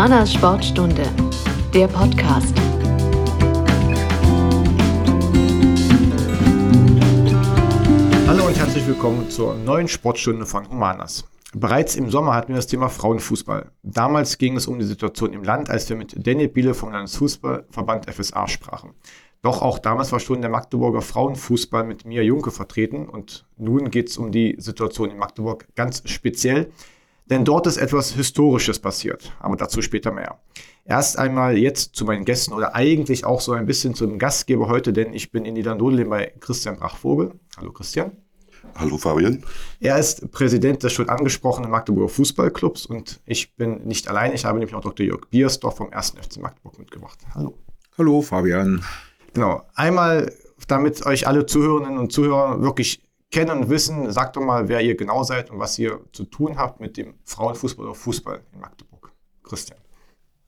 Humanas Sportstunde, der Podcast. Hallo und herzlich willkommen zur neuen Sportstunde von Humanas. Bereits im Sommer hatten wir das Thema Frauenfußball. Damals ging es um die Situation im Land, als wir mit Daniel Biele vom Landesfußballverband FSA sprachen. Doch auch damals war schon der Magdeburger Frauenfußball mit Mia Junke vertreten und nun geht es um die Situation in Magdeburg ganz speziell, denn dort ist etwas Historisches passiert, aber dazu später mehr. Erst einmal jetzt zu meinen Gästen oder eigentlich auch so ein bisschen zum Gastgeber heute, denn ich bin in Niederndodeln bei Christian Brachvogel. Hallo Christian. Hallo Fabian. Er ist Präsident des schon angesprochenen Magdeburger Fußballclubs und ich bin nicht allein. Ich habe nämlich auch Dr. Jörg Biersdorf vom 1. FC Magdeburg mitgebracht. Hallo. Hallo Fabian. Genau. Einmal, damit euch alle Zuhörerinnen und Zuhörer wirklich kennen und wissen, sagt doch mal, wer ihr genau seid und was ihr zu tun habt mit dem Frauenfußball oder Fußball in Magdeburg. Christian.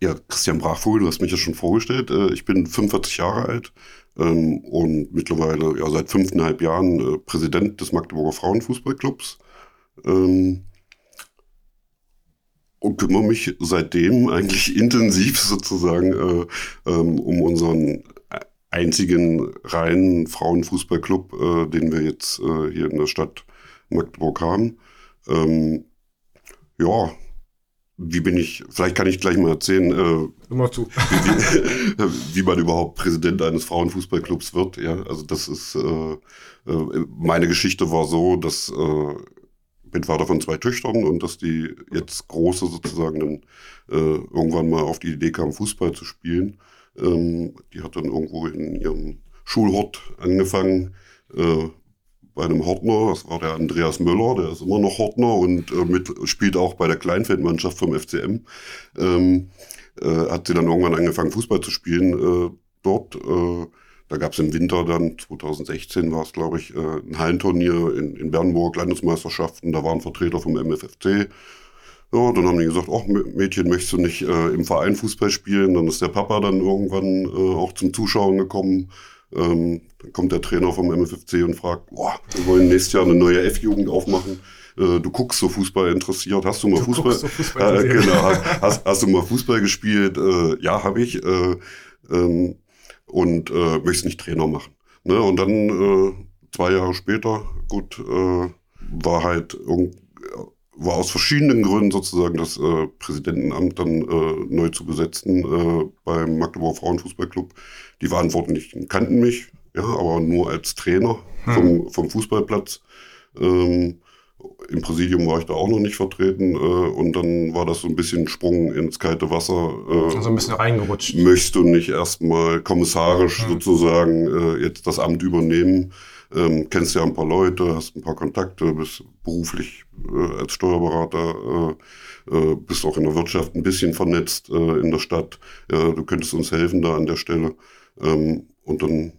Ja, Christian Brachvogel, du hast mich ja schon vorgestellt. Äh, ich bin 45 Jahre alt ähm, und mittlerweile ja, seit fünfeinhalb Jahren äh, Präsident des Magdeburger Frauenfußballclubs. Ähm, und kümmere mich seitdem eigentlich intensiv sozusagen äh, ähm, um unseren einzigen reinen Frauenfußballclub, äh, den wir jetzt äh, hier in der Stadt Magdeburg haben. Ähm, ja, wie bin ich, vielleicht kann ich gleich mal erzählen, äh, Immer zu. wie, wie, man überhaupt Präsident eines Frauenfußballclubs wird. Ja, also das ist, äh, äh, meine Geschichte war so, dass äh, bin Vater von zwei Töchtern und dass die jetzt große sozusagen dann äh, irgendwann mal auf die Idee kam, Fußball zu spielen. Ähm, die hat dann irgendwo in ihrem Schulhort angefangen, äh, bei einem Hortner, das war der Andreas Möller, der ist immer noch Hortner und äh, mit, spielt auch bei der Kleinfeldmannschaft vom FCM. Ähm, äh, hat sie dann irgendwann angefangen, Fußball zu spielen äh, dort. Äh, da gab es im Winter dann, 2016 war es, glaube ich, ein Hallenturnier in, in Bernburg, Landesmeisterschaften. Da waren Vertreter vom MFFC. Ja, dann haben die gesagt, ach Mädchen, möchtest du nicht äh, im Verein Fußball spielen? Dann ist der Papa dann irgendwann äh, auch zum Zuschauen gekommen. Ähm, dann kommt der Trainer vom MFFC und fragt, boah, wir wollen nächstes Jahr eine neue F-Jugend aufmachen. Äh, du guckst so Fußball interessiert. Hast du mal du Fußball? So Fußball äh, genau. hast, hast, du mal Fußball gespielt? Äh, ja, habe ich. Äh, ähm, und äh, möchtest nicht Trainer machen. Ne? Und dann äh, zwei Jahre später, gut, äh, war halt irgendwie war aus verschiedenen Gründen sozusagen das äh, Präsidentenamt dann äh, neu zu besetzen äh, beim Magdeburger Frauenfußballclub. Die Verantwortlichen kannten mich, ja, aber nur als Trainer hm. vom, vom Fußballplatz. Ähm, Im Präsidium war ich da auch noch nicht vertreten äh, und dann war das so ein bisschen Sprung ins kalte Wasser. Äh, also ein bisschen reingerutscht. Möchtest du nicht erstmal kommissarisch hm. sozusagen äh, jetzt das Amt übernehmen? Ähm, kennst ja ein paar Leute, hast ein paar Kontakte, bist beruflich äh, als Steuerberater, äh, äh, bist auch in der Wirtschaft ein bisschen vernetzt äh, in der Stadt. Du könntest uns helfen da an der Stelle. Ähm, und dann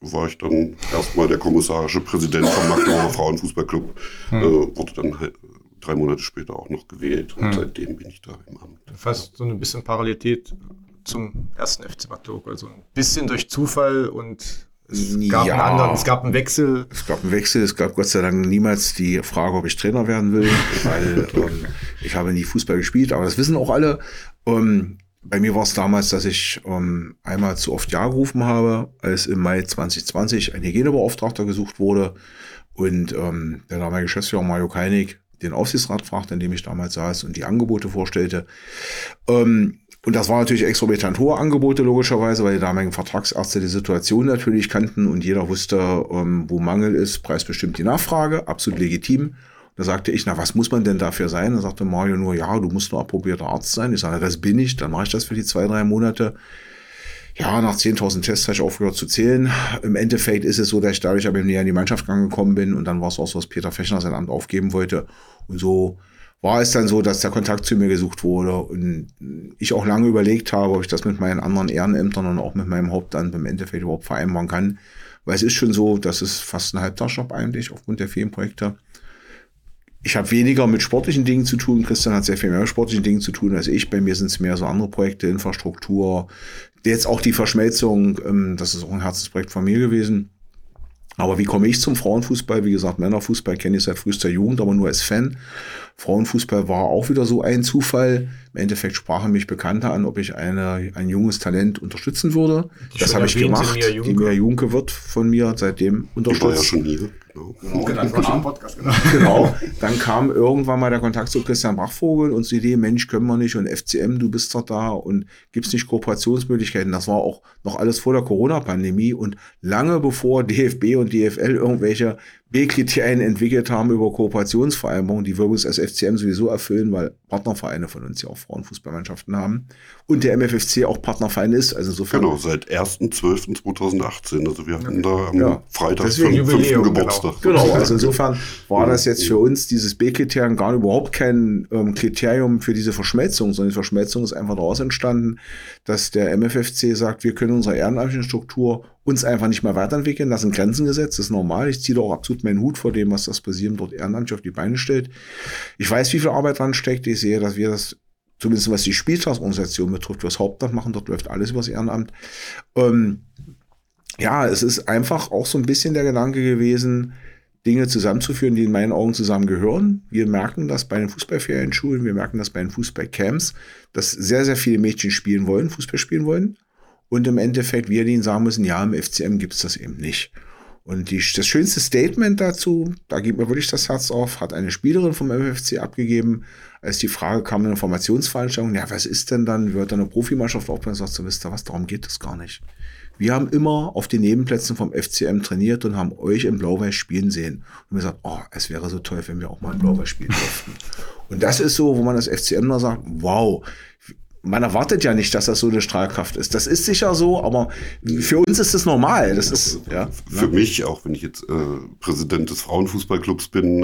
war ich dann erstmal der kommissarische Präsident vom Magdeburger Frauenfußballclub, hm. äh, wurde dann halt drei Monate später auch noch gewählt und hm. seitdem bin ich da im Amt. Fast so ein bisschen Parallelität zum ersten FC Magdeburg, also ein bisschen durch Zufall und es gab, ja, einen anderen, es gab einen Wechsel. Es gab einen Wechsel. Es gab Gott sei Dank niemals die Frage, ob ich Trainer werden will, weil ähm, ich habe nie Fußball gespielt, aber das wissen auch alle. Ähm, bei mir war es damals, dass ich ähm, einmal zu oft Ja gerufen habe, als im Mai 2020 ein Hygienebeauftragter gesucht wurde und ähm, der damalige Geschäftsführer Mario Keinig den Aufsichtsrat fragte, in dem ich damals saß und die Angebote vorstellte. Ähm, und das war natürlich exorbitant hohe Angebote, logischerweise, weil die damaligen Vertragsärzte die Situation natürlich kannten und jeder wusste, ähm, wo Mangel ist, preisbestimmt die Nachfrage, absolut legitim. Da sagte ich, na, was muss man denn dafür sein? Da sagte Mario nur, ja, du musst nur approbierter Arzt sein. Ich sage, das bin ich, dann mache ich das für die zwei, drei Monate. Ja, nach 10.000 Tests habe ich aufgehört zu zählen. Im Endeffekt ist es so, dass ich dadurch aber näher in die Mannschaft gekommen bin und dann war es auch so, dass Peter Fechner sein Amt aufgeben wollte. Und so war es dann so, dass der Kontakt zu mir gesucht wurde und ich auch lange überlegt habe, ob ich das mit meinen anderen Ehrenämtern und auch mit meinem Hauptamt im Endeffekt überhaupt vereinbaren kann. Weil es ist schon so, dass es fast ein Halbtagsjob eigentlich aufgrund der vielen Projekte. Ich habe weniger mit sportlichen Dingen zu tun. Christian hat sehr viel mehr mit sportlichen Dingen zu tun als ich. Bei mir sind es mehr so andere Projekte, Infrastruktur. Jetzt auch die Verschmelzung, ähm, das ist auch ein Herzensprojekt von mir gewesen Aber wie komme ich zum Frauenfußball? Wie gesagt, Männerfußball kenne ich seit frühester Jugend, aber nur als Fan. Frauenfußball war auch wieder so ein Zufall. Im Endeffekt sprachen mich Bekannte an, ob ich eine, ein junges Talent unterstützen würde. Das habe ich gemacht. Die Mia Junke wird von mir seitdem unterstützt. Die war ja schon hier. Genau. Genau, dann, kam, Podcast, genau. genau. Dann kam irgendwann mal der Kontakt zu Christian Bachvogel und die Idee, Mensch, können wir nicht und FCM, du bist doch da und gibt's nicht Kooperationsmöglichkeiten. Das war auch noch alles vor der Corona-Pandemie und lange bevor DFB und DFL irgendwelche B-Kriterien entwickelt haben über Kooperationsvereinbarungen, die wir uns als FCM sowieso erfüllen, weil Partnervereine von uns ja auch Frauenfußballmannschaften haben und der MFFC auch Partnerverein ist. Also insofern. Genau, seit 1.12.2018. Also wir hatten da am ja, Freitag fünf, fünften Geburtstag. Genau. genau, also insofern war das jetzt für uns dieses B-Kriterium gar überhaupt kein ähm, Kriterium für diese Verschmelzung, sondern die Verschmelzung ist einfach daraus entstanden, dass der MFFC sagt, wir können unsere ehrenamtliche Struktur uns einfach nicht mehr weiterentwickeln, das sind Grenzen gesetzt, das ist normal. Ich ziehe da auch absolut meinen Hut vor dem, was das Präsidium dort ehrenamtlich auf die Beine stellt. Ich weiß, wie viel Arbeit dran steckt. Ich sehe, dass wir das, zumindest was die Spieltagsorganisation betrifft, was Hauptland machen, dort läuft alles übers Ehrenamt. Ähm, ja, es ist einfach auch so ein bisschen der Gedanke gewesen, Dinge zusammenzuführen, die in meinen Augen zusammengehören. Wir merken das bei den Fußballferienschulen, wir merken das bei den Fußballcamps, dass sehr, sehr viele Mädchen spielen wollen, Fußball spielen wollen. Und im Endeffekt wir denen sagen müssen, ja, im FCM gibt es das eben nicht. Und die, das schönste Statement dazu, da geht mir wirklich das Herz auf, hat eine Spielerin vom MFC abgegeben, als die Frage kam in der Informationsveranstaltung, ja, was ist denn dann, wird dann eine Profimannschaft aufbauen? Sagt so, wisst ihr was, darum geht es gar nicht. Wir haben immer auf den Nebenplätzen vom FCM trainiert und haben euch im Blau-Weiß spielen sehen. Und wir gesagt, oh, es wäre so toll, wenn wir auch mal im Blau-Weiß spielen dürften. Und das ist so, wo man als FCM da sagt, wow, man erwartet ja nicht, dass das so eine Strahlkraft ist. Das ist sicher so, aber für uns ist das normal. Das ist ja. Für mich, auch wenn ich jetzt äh, Präsident des Frauenfußballclubs bin,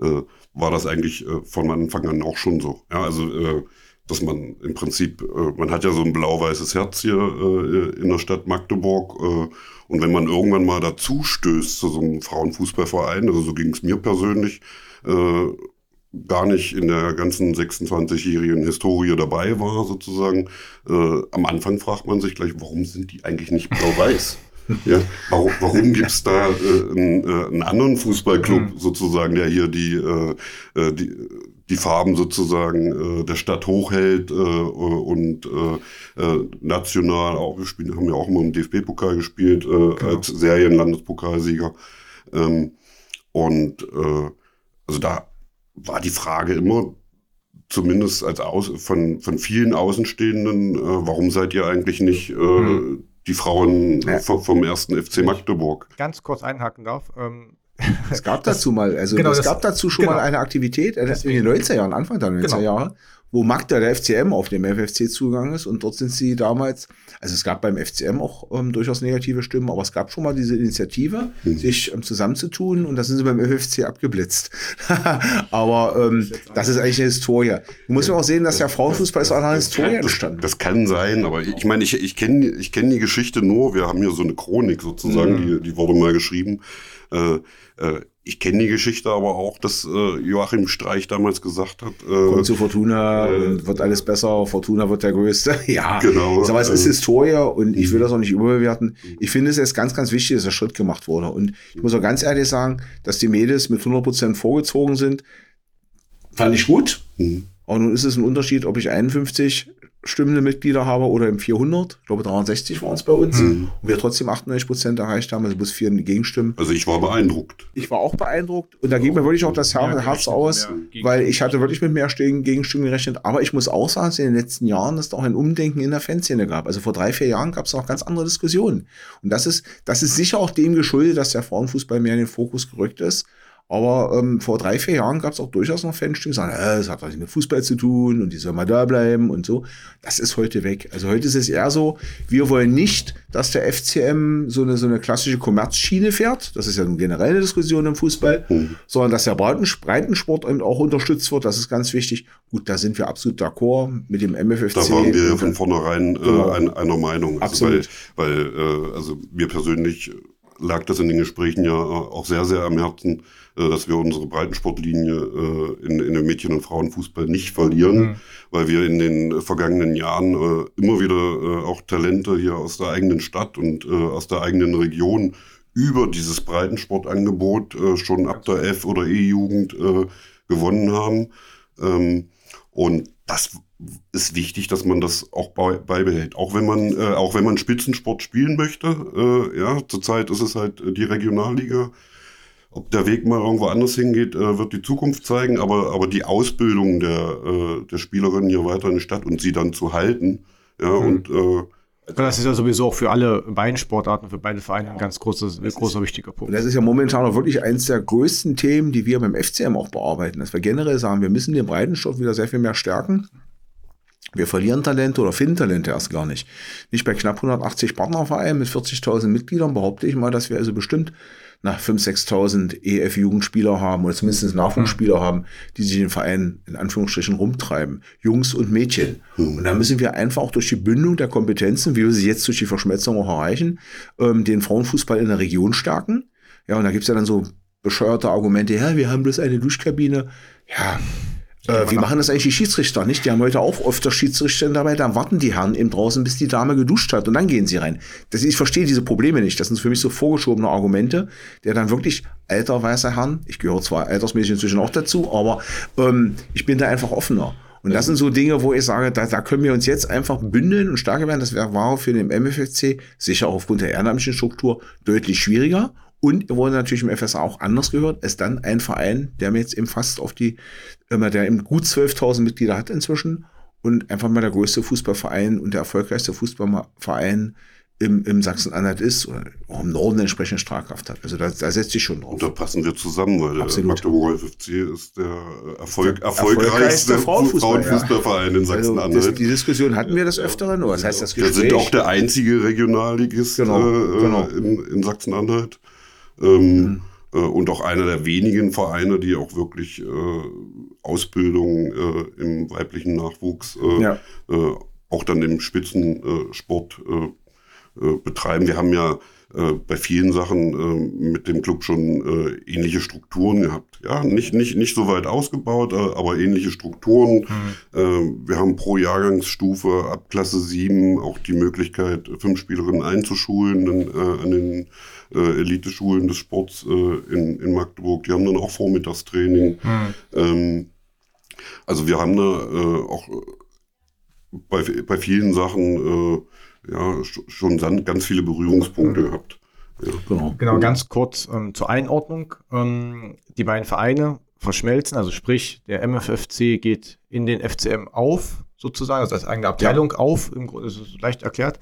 äh, äh, war das eigentlich äh, von Anfang an auch schon so. Ja, also äh, dass man im Prinzip, äh, man hat ja so ein blau-weißes Herz hier äh, in der Stadt Magdeburg äh, und wenn man irgendwann mal dazu stößt zu so einem Frauenfußballverein, also so ging es mir persönlich, äh, gar nicht in der ganzen 26-jährigen Historie dabei war, sozusagen. Äh, am Anfang fragt man sich gleich, warum sind die eigentlich nicht blau-weiß? ja, warum, warum gibt es da äh, einen, äh, einen, anderen Fußballclub mhm. sozusagen, der hier die, äh, äh die, die Farben sozusagen äh, der Stadt hochhält und national auch gespielt, haben ja auch immer im DFB-Pokal gespielt genau. als Serienlandespokalsieger. Ähm, und also da war die Frage immer, zumindest als Aus von, von vielen Außenstehenden, äh, warum seid ihr eigentlich nicht äh, mhm. die Frauen ja. vom ersten FC Magdeburg? Ganz kurz einhaken darf. Ähm, es gab dazu mal, also genau, es gab dazu schon genau. mal eine Aktivität äh, in den 90er Jahren, Anfang der 90er genau. Wo Magda, der FCM, auf dem FFC zugegangen ist und dort sind sie damals, also es gab beim FCM auch ähm, durchaus negative Stimmen, aber es gab schon mal diese Initiative, mhm. sich ähm, zusammenzutun und da sind sie beim FFC abgeblitzt. aber ähm, das ist eigentlich eine Historie. Du musst ja auch sehen, dass der Frauenfußball ist auch eine Historie entstanden. Das, das kann sein, aber ich meine, ich, ich kenne ich kenn die Geschichte nur, wir haben hier so eine Chronik sozusagen, mhm. die, die wurde mal geschrieben. Äh, äh, ich kenne die Geschichte aber auch, dass äh, Joachim Streich damals gesagt hat. Äh, Kommt zu Fortuna, äh, wird alles besser, Fortuna wird der Größte. ja, genau. Aber es ist Historie und ich will das auch nicht überbewerten. Ich finde es jetzt ganz, ganz wichtig, dass der Schritt gemacht wurde. Und ich muss auch ganz ehrlich sagen, dass die Mädels mit 100% vorgezogen sind, fand ich gut. Mhm. Aber nun ist es ein Unterschied, ob ich 51 stimmende Mitglieder habe oder im 400. Ich glaube, 63 waren es bei uns. Mhm. Und wir trotzdem 98 Prozent erreicht haben, also bloß vier Gegenstimmen. Also ich war beeindruckt. Ich war auch beeindruckt. Und da geht mir wirklich auch das Her Herz aus, weil ich hatte wirklich mit mehr Gegenstimmen gerechnet. Aber ich muss auch sagen, dass in den letzten Jahren es auch ein Umdenken in der Fanszene gab. Also vor drei, vier Jahren gab es noch ganz andere Diskussionen. Und das ist, das ist sicher auch dem geschuldet, dass der Frauenfußball mehr in den Fokus gerückt ist. Aber ähm, vor drei, vier Jahren gab es auch durchaus noch Fans, die sagen, äh, das hat was mit Fußball zu tun und die soll mal da bleiben und so. Das ist heute weg. Also heute ist es eher so, wir wollen nicht, dass der FCM so eine, so eine klassische Kommerzschiene fährt. Das ist ja eine generelle Diskussion im Fußball, mhm. sondern dass der Breitensport eben auch unterstützt wird. Das ist ganz wichtig. Gut, da sind wir absolut d'accord mit dem MFFC. Da waren wir von vornherein äh, genau. ein, einer Meinung. Also absolut. Weil, weil äh, also mir persönlich lag das in den Gesprächen ja auch sehr, sehr am Herzen, äh, dass wir unsere Breitensportlinie äh, in, in dem Mädchen- und Frauenfußball nicht verlieren, mhm. weil wir in den vergangenen Jahren äh, immer wieder auch Talente hier aus der eigenen Stadt und aus der eigenen Region über dieses Breitensportangebot äh, schon ab der F- oder E-Jugend äh, gewonnen haben. Ähm, und das ist wichtig, dass man das auch beibehält. Auch wenn man, äh, auch wenn man Spitzensport spielen möchte, äh, ja, zurzeit ist es halt die Regionalliga. Ob der Weg mal irgendwo anders hingeht, äh, wird die Zukunft zeigen, aber, aber die Ausbildung der, äh, der Spielerinnen hier weiter in der Stadt und sie dann zu halten, ja, mhm. und äh, das ist ja sowieso auch für alle beiden Sportarten, für beide Vereine ein ganz großes, ein großer wichtiger Punkt. Und das ist ja momentan auch wirklich eines der größten Themen, die wir beim FCM auch bearbeiten. Dass wir generell sagen, wir müssen den Breitensport wieder sehr viel mehr stärken. Wir verlieren Talente oder finden Talente erst gar nicht. Nicht bei knapp 180 Partnervereinen mit 40.000 Mitgliedern behaupte ich mal, dass wir also bestimmt nach 5.000, 6.000 EF-Jugendspieler haben oder zumindest Nachwuchsspieler mhm. haben, die sich den Verein in Anführungsstrichen rumtreiben. Jungs und Mädchen. Mhm. Und da müssen wir einfach auch durch die Bündung der Kompetenzen, wie wir sie jetzt durch die Verschmelzung auch erreichen, ähm, den Frauenfußball in der Region stärken. Ja, und da gibt's ja dann so bescheuerte Argumente, ja, wir haben bloß eine Duschkabine. Ja, äh, wie machen das eigentlich die Schiedsrichter, nicht? Die haben heute auch öfter Schiedsrichter dabei, dann warten die Herren eben draußen, bis die Dame geduscht hat und dann gehen sie rein. Das, ich verstehe diese Probleme nicht. Das sind für mich so vorgeschobene Argumente, der dann wirklich alter weißer Herrn, ich gehöre zwar altersmäßig inzwischen auch dazu, aber ähm, ich bin da einfach offener. Und das sind so Dinge, wo ich sage, da, da können wir uns jetzt einfach bündeln und stärker werden. Das wäre war für den MFFC sicher auch aufgrund der ehrenamtlichen Struktur deutlich schwieriger. Und wurde natürlich im FSA auch anders gehört, ist dann ein Verein, der mir jetzt eben fast auf die, der eben gut 12.000 Mitglieder hat inzwischen und einfach mal der größte Fußballverein und der erfolgreichste Fußballverein im, im Sachsen-Anhalt ist oder auch im Norden entsprechend Strahlkraft hat. Also da, da setzt sich schon drauf. Und da passen wir zusammen, weil Absolut. der Magdeburger FFC ist der Erfolg, erfolgreichste, erfolgreichste Frauenfußballverein ja. in Sachsen-Anhalt. Also die Diskussion hatten wir des Öfteren, oder was heißt das Gespräch? Wir sind auch der einzige Regionalligist genau, äh, genau. in, in Sachsen-Anhalt. Ähm, mhm. äh, und auch einer der wenigen Vereine, die auch wirklich äh, Ausbildung äh, im weiblichen Nachwuchs äh, ja. Äh, auch dann im Spitzensport äh, betreiben. Wir haben ja bei vielen Sachen mit dem Club schon ähnliche Strukturen gehabt. Ja, nicht, nicht, nicht so weit ausgebaut, aber ähnliche Strukturen. Mhm. wir haben pro Jahrgangsstufe ab Klasse 7 auch die Möglichkeit, fünf Spielerinnen einzuschulen an den äh, Elite-Schulen des Sports äh, in, in Magdeburg. Die haben dann auch Vormittagstraining. Mhm. Ähm, also wir haben da äh, auch bei, bei vielen Sachen äh, ja, schon ganz viele Berührungspunkte mhm. gehabt. Ja. Genau. genau, ganz kurz ähm, zur Einordnung. Ähm, die beiden Vereine verschmelzen, also sprich, der MFFC geht in den FCM auf, sozusagen, also als eigene Abteilung ja. auf, im Grunde ist es leicht erklärt.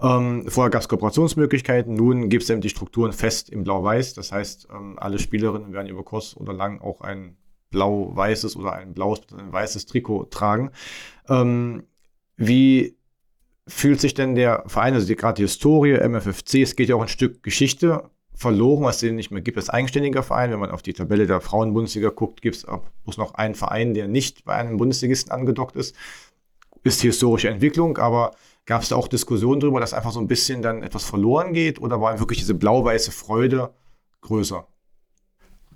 Ähm, vorher gab es Kooperationsmöglichkeiten, nun gibt es eben die Strukturen fest im Blau-Weiß. Das heißt, ähm, alle Spielerinnen werden über kurz oder lang auch ein blau-weißes oder ein blaues, ein weißes Trikot tragen. Ähm, wie fühlt sich denn der Verein, also gerade die Historie, MFFC, es geht ja auch ein Stück Geschichte verloren, was es nicht mehr gibt, als eigenständiger Verein. Wenn man auf die Tabelle der Frauenbundesliga guckt, gibt es bloß noch einen Verein, der nicht bei einem Bundesligisten angedockt ist. Ist die historische Entwicklung, aber gab es da auch Diskussionen darüber, dass einfach so ein bisschen dann etwas verloren geht oder war wirklich diese blau-weiße Freude größer?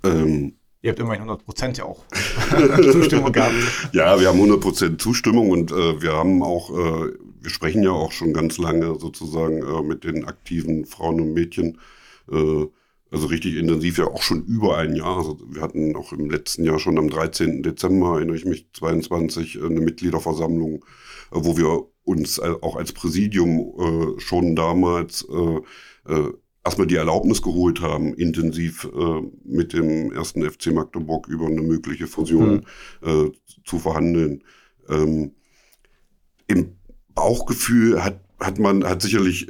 Ähm, Ihr habt immerhin 100 Prozent ja auch Zustimmung gehabt. Ja, wir haben 100 Prozent Zustimmung und äh, wir haben auch, äh, wir sprechen ja auch schon ganz lange sozusagen äh, mit den aktiven Frauen und Mädchen äh, also richtig intensiv, ja auch schon über ein Jahr. Also wir hatten auch im letzten Jahr schon am 13. Dezember, erinnere ich mich, 22, eine Mitgliederversammlung, äh, wo wir uns auch als Präsidium äh, schon damals erstmal die Erlaubnis geholt haben, intensiv mit dem ersten FC Magdeburg über eine mögliche Fusion mhm. zu verhandeln. Ähm, Im Bauchgefühl hat, hat man, hat sicherlich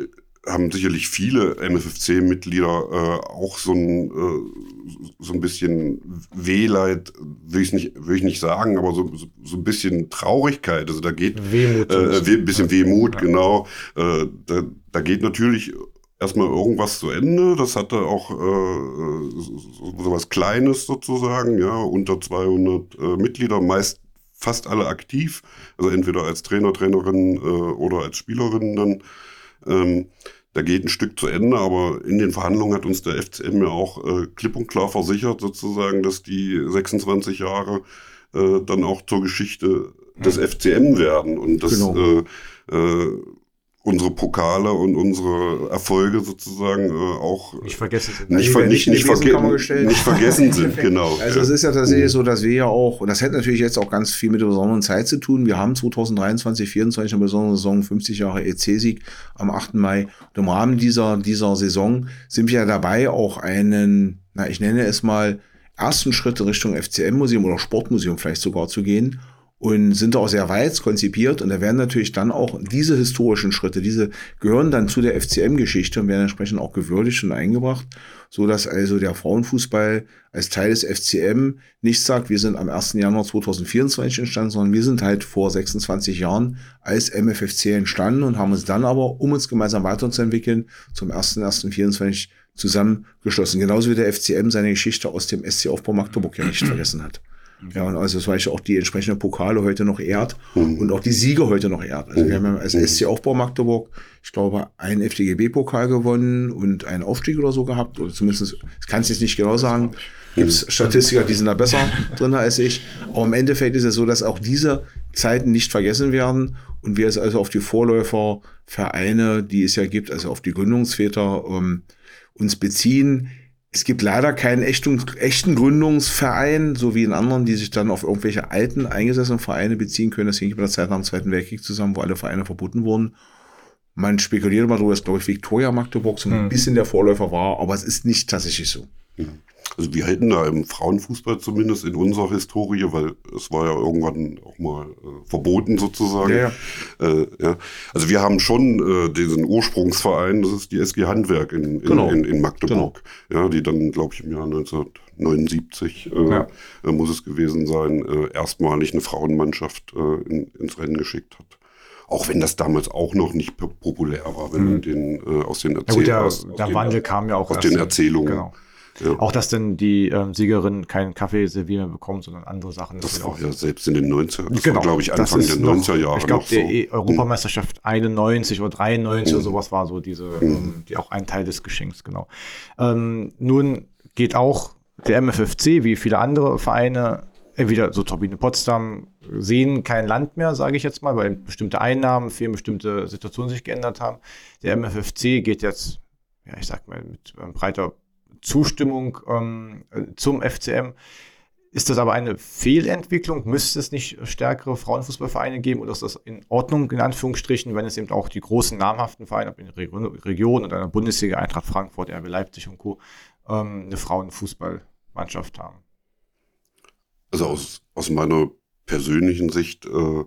haben sicherlich viele MFFC-Mitglieder äh, auch so ein, äh, so ein bisschen Wehleid, will ich nicht, will ich nicht sagen, aber so, so, so ein bisschen Traurigkeit. Also da geht Wehmut, äh, ein bisschen Wehmut, genau. Äh, da, da geht natürlich erstmal irgendwas zu Ende. Das hatte auch äh, so, so was Kleines sozusagen, ja, unter 200 äh, Mitglieder, meist fast alle aktiv, also entweder als Trainer, Trainerin äh, oder als Spielerin dann. Ähm, da geht ein Stück zu Ende, aber in den Verhandlungen hat uns der FCM ja auch äh, klipp und klar versichert, sozusagen, dass die 26 Jahre äh, dann auch zur Geschichte des FCM werden. Und das, genau. äh, äh, unsere Pokale und unsere Erfolge sozusagen äh, auch nicht vergessen sind. Nicht, ver nicht, nicht, verge nicht vergessen sind, genau. Also es ist ja tatsächlich so, dass wir ja auch, und das hat natürlich jetzt auch ganz viel mit der besonderen Zeit zu tun. Wir haben 2023, 2024 eine besondere Saison, 50 Jahre EC-Sieg am 8. Mai. Und im Rahmen dieser, dieser Saison sind wir ja dabei, auch einen, na, ich nenne es mal, ersten Schritt Richtung FCM-Museum oder Sportmuseum vielleicht sogar zu gehen und sind auch sehr weit konzipiert und da werden natürlich dann auch diese historischen Schritte, diese gehören dann zu der FCM-Geschichte und werden entsprechend auch gewürdigt und eingebracht, so dass also der Frauenfußball als Teil des FCM nicht sagt, wir sind am 1. Januar 2024 entstanden, sondern wir sind halt vor 26 Jahren als MFFC entstanden und haben uns dann aber, um uns gemeinsam weiterzuentwickeln, zum 1.1.24 zusammengeschlossen. Genauso wie der FCM seine Geschichte aus dem SC Aufbau Magdeburg ja nicht vergessen hat. Ja, und also zum Beispiel auch die entsprechenden Pokale heute noch ehrt mhm. und auch die Siege heute noch ehrt. Also wir haben ja als mhm. SC Aufbau Magdeburg, ich glaube, einen FDGB-Pokal gewonnen und einen Aufstieg oder so gehabt. Oder zumindest, ich kann es jetzt nicht genau sagen. Gibt es Statistiker, die sind da besser drin als ich. Aber im Endeffekt ist es so, dass auch diese Zeiten nicht vergessen werden und wir es also auf die Vorläufervereine, die es ja gibt, also auf die Gründungsväter, ähm, uns beziehen es gibt leider keinen echten, echten Gründungsverein, so wie in anderen, die sich dann auf irgendwelche alten, eingesessenen Vereine beziehen können. Das hing mit der Zeit nach dem Zweiten Weltkrieg zusammen, wo alle Vereine verboten wurden. Man spekuliert mal darüber, dass, glaube ich, Victoria Magdeburg so ein hm. bisschen der Vorläufer war, aber es ist nicht tatsächlich so. Mhm. Also wir hätten da im Frauenfußball zumindest in unserer Historie, weil es war ja irgendwann auch mal äh, verboten sozusagen. Ja, ja. Äh, ja. Also wir haben schon äh, diesen Ursprungsverein, das ist die SG Handwerk in, in, genau. in, in Magdeburg, genau. ja, die dann, glaube ich, im Jahr 1979 äh, ja. Äh, muss es gewesen sein, äh, erstmalig eine Frauenmannschaft in, ins Rennen geschickt hat. Auch wenn das damals auch noch nicht populär war, wenn mhm. den äh, aus den Erzählungen. Ja, gut, der, der Wandel kam ja auch aus den Erzählungen. Genau. Ja. Auch, dass dann die ähm, Siegerin keinen Kaffee servieren bekommt, sondern andere Sachen. Das, das war ja selbst in den 90er, das genau, glaube ich, Anfang der 90er Jahre. Ich glaube, der so. Europameisterschaft 91 oder 93 mhm. oder sowas war so diese, mhm. ähm, die auch ein Teil des Geschenks, genau. Ähm, nun geht auch der MFFC, wie viele andere Vereine, entweder so Turbine Potsdam, sehen kein Land mehr, sage ich jetzt mal, weil bestimmte Einnahmen, für bestimmte Situationen sich geändert haben. Der MFFC geht jetzt, ja, ich sag mal, mit ähm, breiter Zustimmung ähm, zum FCM. Ist das aber eine Fehlentwicklung? Müsste es nicht stärkere Frauenfußballvereine geben oder ist das in Ordnung, in Anführungsstrichen, wenn es eben auch die großen namhaften Vereine in der Region oder einer Bundesliga, Eintracht Frankfurt, RB Leipzig und Co. Ähm, eine Frauenfußballmannschaft haben? Also aus, aus meiner persönlichen Sicht äh,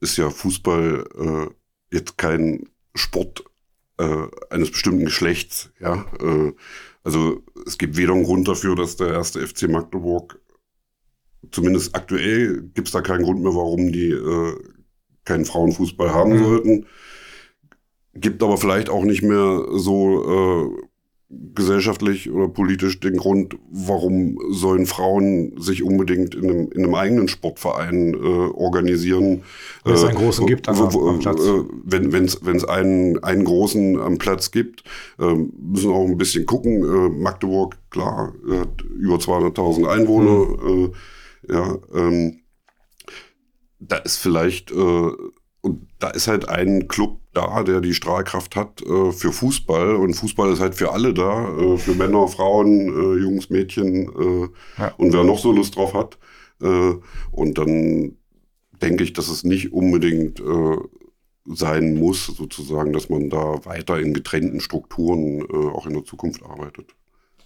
ist ja Fußball äh, jetzt kein Sport äh, eines bestimmten Geschlechts. Ja, äh, also es gibt weder einen Grund dafür, dass der erste FC Magdeburg, zumindest aktuell gibt es da keinen Grund mehr, warum die äh, keinen Frauenfußball haben mhm. sollten. Gibt aber vielleicht auch nicht mehr so äh, gesellschaftlich oder politisch den Grund, warum sollen Frauen sich unbedingt in einem, in einem eigenen Sportverein äh, organisieren. Wenn es einen großen äh, gibt am, am Platz. Äh, wenn es einen, einen großen am Platz gibt, äh, müssen wir auch ein bisschen gucken. Äh, Magdeburg, klar, hat über 200.000 Einwohner. Mhm. Äh, ja, ähm, da ist vielleicht, äh, da ist halt ein Club da, der die Strahlkraft hat äh, für Fußball. Und Fußball ist halt für alle da, äh, für Männer, Frauen, äh, Jungs, Mädchen äh, ja. und wer noch so Lust drauf hat. Äh, und dann denke ich, dass es nicht unbedingt äh, sein muss, sozusagen, dass man da weiter in getrennten Strukturen auch in der Zukunft arbeitet.